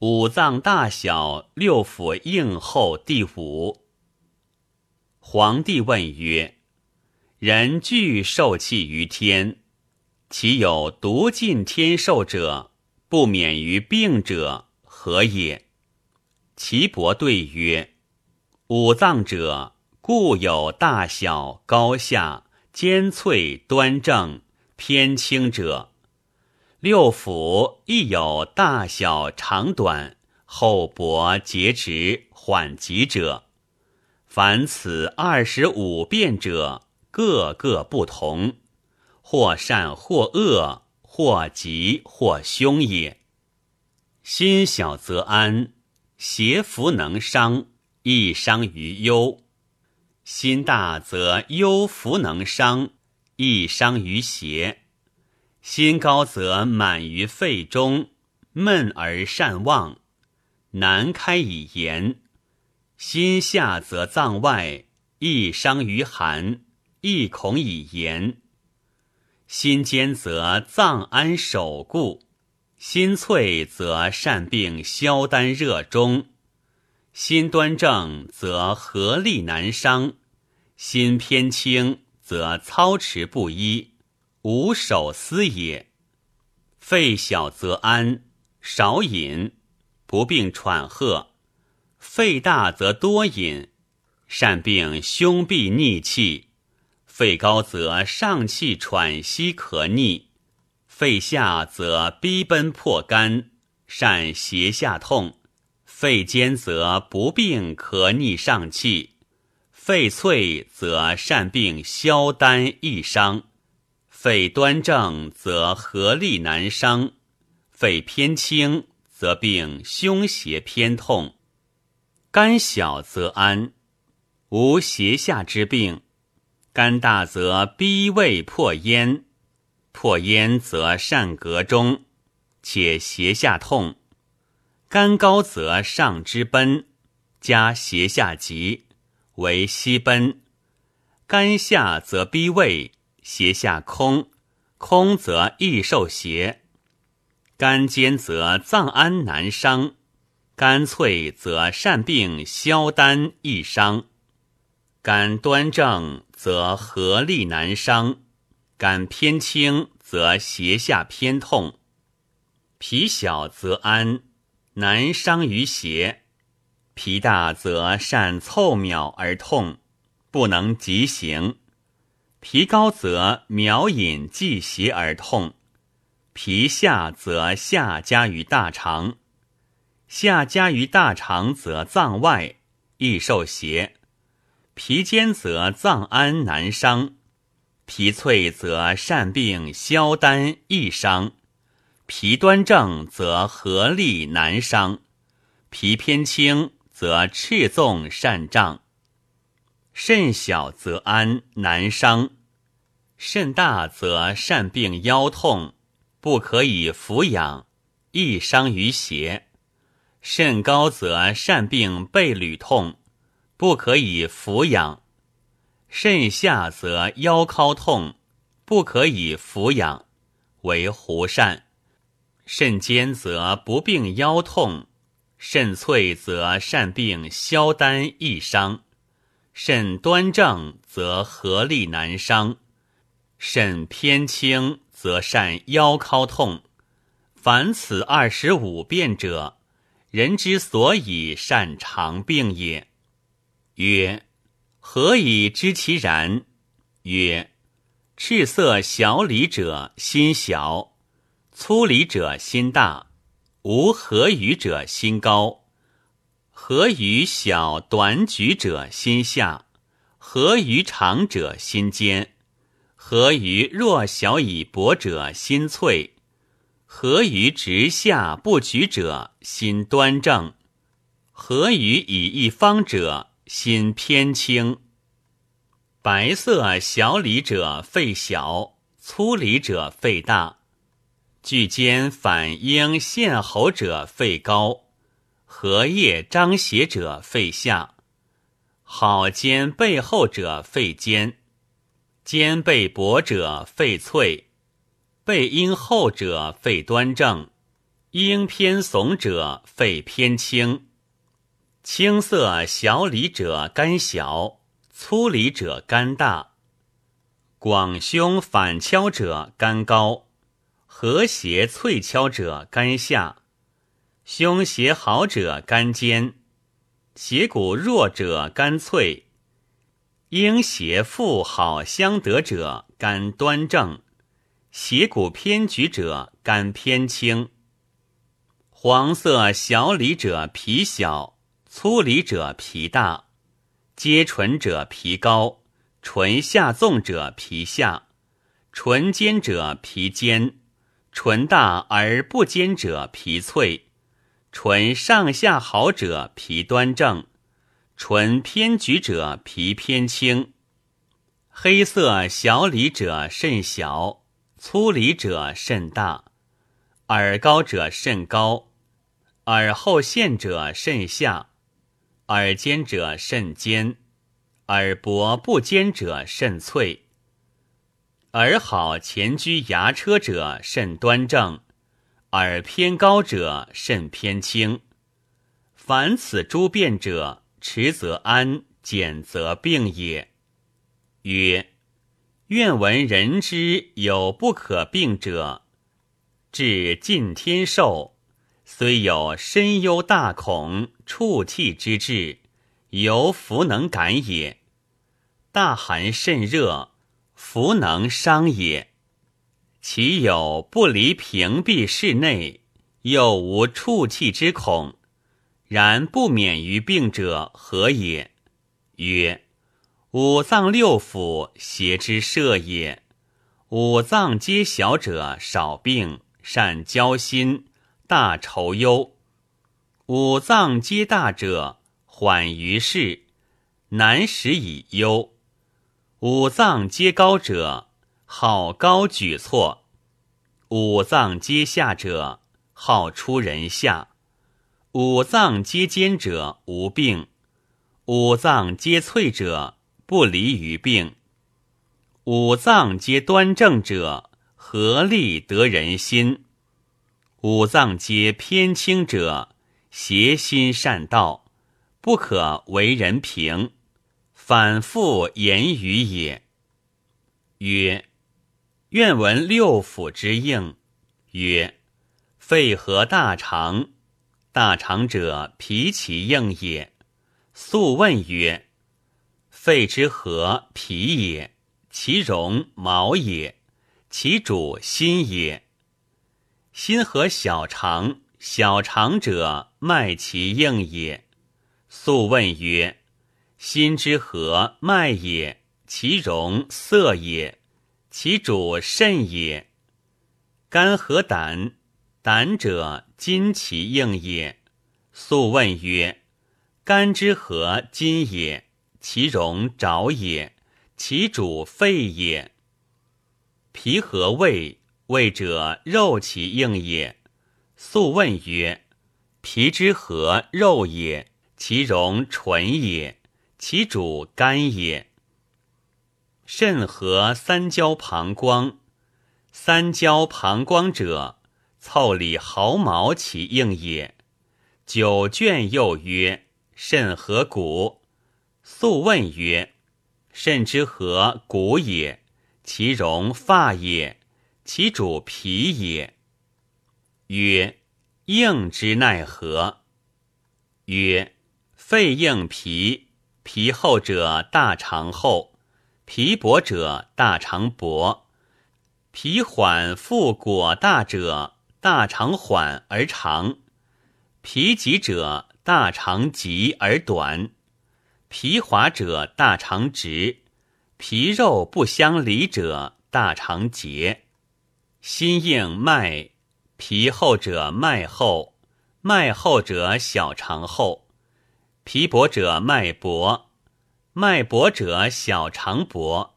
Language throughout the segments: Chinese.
五脏大小，六腑应后第五。皇帝问曰：“人具受气于天，其有独尽天寿者，不免于病者，何也？”岐伯对曰：“五脏者，固有大小、高下、尖脆、端正、偏轻者；六腑亦有大小、长短、厚薄、节直、缓急者。”凡此二十五变者，各个不同，或善或恶，或吉或凶也。心小则安，邪福能伤，易伤于忧；心大则忧福能伤，易伤于邪；心高则满于肺中，闷而善忘，难开以言。心下则脏外，易伤于寒，亦恐以言；心坚则脏安守固，心脆则善病消丹热中；心端正则合力难伤，心偏轻则操持不一，无守思也。肺小则安，少饮，不病喘喝。肺大则多饮，善病胸痹逆气；肺高则上气喘息咳逆，肺下则逼奔破肝，善胁下痛；肺坚则不病咳逆上气，肺脆则善病消丹易伤，肺端正则合力难伤，肺偏轻则病胸胁偏痛。肝小则安，无胁下之病；肝大则逼胃破咽，破咽则善膈中，且胁下痛；肝高则上之奔，加胁下急，为息奔；肝下则逼胃，胁下空，空则易受胁；肝坚则脏安难伤。肝脆则善病消丹易伤，肝端正则合力难伤，肝偏轻则胁下偏痛。脾小则安，难伤于邪；脾大则善凑秒而痛，不能急行；皮高则苗饮即袭而痛；皮下则下加于大肠。下加于大肠，则脏外易受邪；皮坚则脏安难伤；皮脆则善病消丹易伤；皮端正则合力难伤；皮偏轻则赤纵善胀；肾小则安难伤；肾大则善病腰痛，不可以服养，易伤于邪。肾高则善病背履痛，不可以服养；肾下则腰尻痛，不可以服养，为胡善。肾坚则不病腰痛，肾脆则善病消丹易伤，肾端正则合力难伤，肾偏轻则善腰尻痛。凡此二十五变者。人之所以善长病也。曰：何以知其然？曰：赤色小里者心小，粗里者心大，无合于者心高，合于小短举者心下，合于长者心坚，合于弱小以薄者心脆。合于直下不举者，心端正；合于以一方者，心偏轻。白色小里者肺小，粗里者肺大。巨肩反应陷喉者肺高，荷叶张斜者肺下。好肩背后者肺尖，肩背薄者肺脆。背阴厚者肺端正，应偏耸者肺偏轻，青色小里者肝小，粗里者肝大。广胸反敲者肝高，和谐脆敲者肝下。胸胁好者肝坚，胁骨弱者肝脆。应胁腹好相得者肝端正，胁骨偏举者肝偏轻。黄色小里者脾小，粗里者脾大，皆唇者脾高，唇下纵者脾下，唇尖者脾尖，唇大而不尖者脾脆，唇上下好者脾端正，唇偏举者脾偏轻。黑色小里者甚小，粗里者甚大，耳高者甚高。耳后陷者甚下，耳尖者甚尖，耳薄不尖者甚脆。耳好前居牙车者甚端正，耳偏高者甚偏轻。凡此诸变者，持则安，减则病也。曰：愿闻人之有不可病者，至尽天寿。虽有深忧大恐、触气之志，犹弗能感也。大寒甚热，弗能伤也。其有不离屏蔽室内，又无触气之恐，然不免于病者何也？曰：五脏六腑邪之摄也。五脏皆小者少病，善交心。大愁忧，五脏皆大者，缓于事，难使以忧；五脏皆高者，好高举措；五脏皆下者，好出人下；五脏皆坚者，无病；五脏皆脆者，不离于病；五脏皆端正者，合力得人心。五脏皆偏轻者，邪心善道，不可为人平，反复言语也。曰：愿闻六腑之应。曰：肺和大肠，大肠者脾其应也。素问曰：肺之和脾也，其荣毛也，其主心也。心和小肠，小肠者脉其应也。素问曰：心之和脉也，其容色也，其主肾也。肝和胆，胆者筋其应也。素问曰：肝之和筋也，其容爪也，其主肺也。脾和胃。胃者肉其应也。素问曰：脾之和肉也，其容唇也，其主肝也。肾合三焦膀胱，三焦膀胱者，凑里毫毛其应也。九卷又曰：肾合骨。素问曰：肾之合骨也，其容发也。其主皮也。曰：应之奈何？曰：肺应脾，皮厚者大肠厚，皮薄者大肠薄。皮缓腹果大者，大肠缓而长；皮急者，大肠急而短；皮滑者，大肠直；皮肉不相离者，大肠结。心应脉，皮厚者脉厚，脉厚者小肠厚；皮薄者脉薄，脉薄者小肠薄；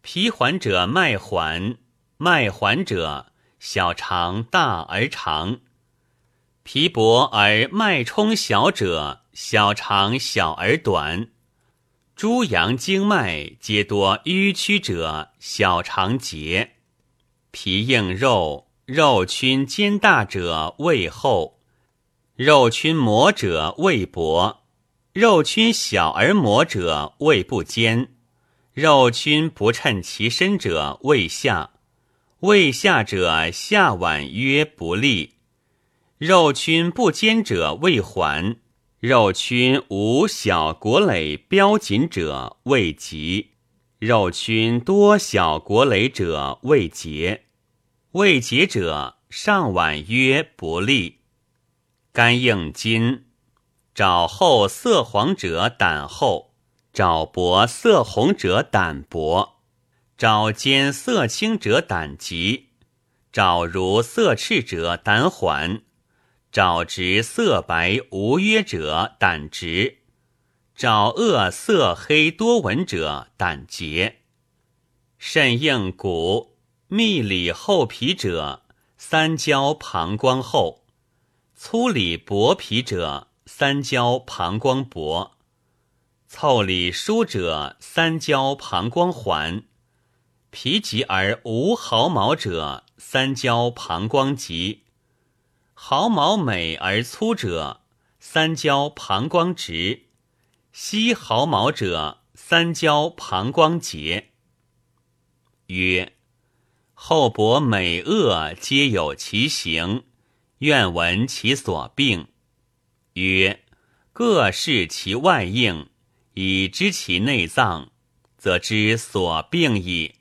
脾缓者脉缓，脉缓者小肠大而长；脾薄而脉冲小者，小肠小而短。诸阳经脉皆多迂曲者，小肠结。脾硬肉，肉群坚大者胃厚，肉群磨者胃薄，肉群小而磨者胃不坚，肉群不称其身者胃下，胃下者下脘曰不利，肉群不坚者胃缓，肉群无小国垒标紧者胃急，肉群多小国垒者胃结。胃结者，上脘曰不利。肝应筋，爪厚色黄者胆厚，爪薄色红者胆薄，爪尖色青者胆急，爪如色赤者胆缓，爪直色白无约者胆直，爪恶色黑多纹者胆结。肾硬骨。密里厚皮者，三焦膀胱厚；粗里薄皮者，三焦膀胱薄；凑里疏者，三焦膀胱缓；皮急而无毫毛者，三焦膀胱急；毫毛美而粗者，三焦膀胱直；稀毫毛者，三焦膀胱结。曰。厚薄美恶皆有其形，愿闻其所病。曰：各视其外应，以知其内脏，则知所病矣。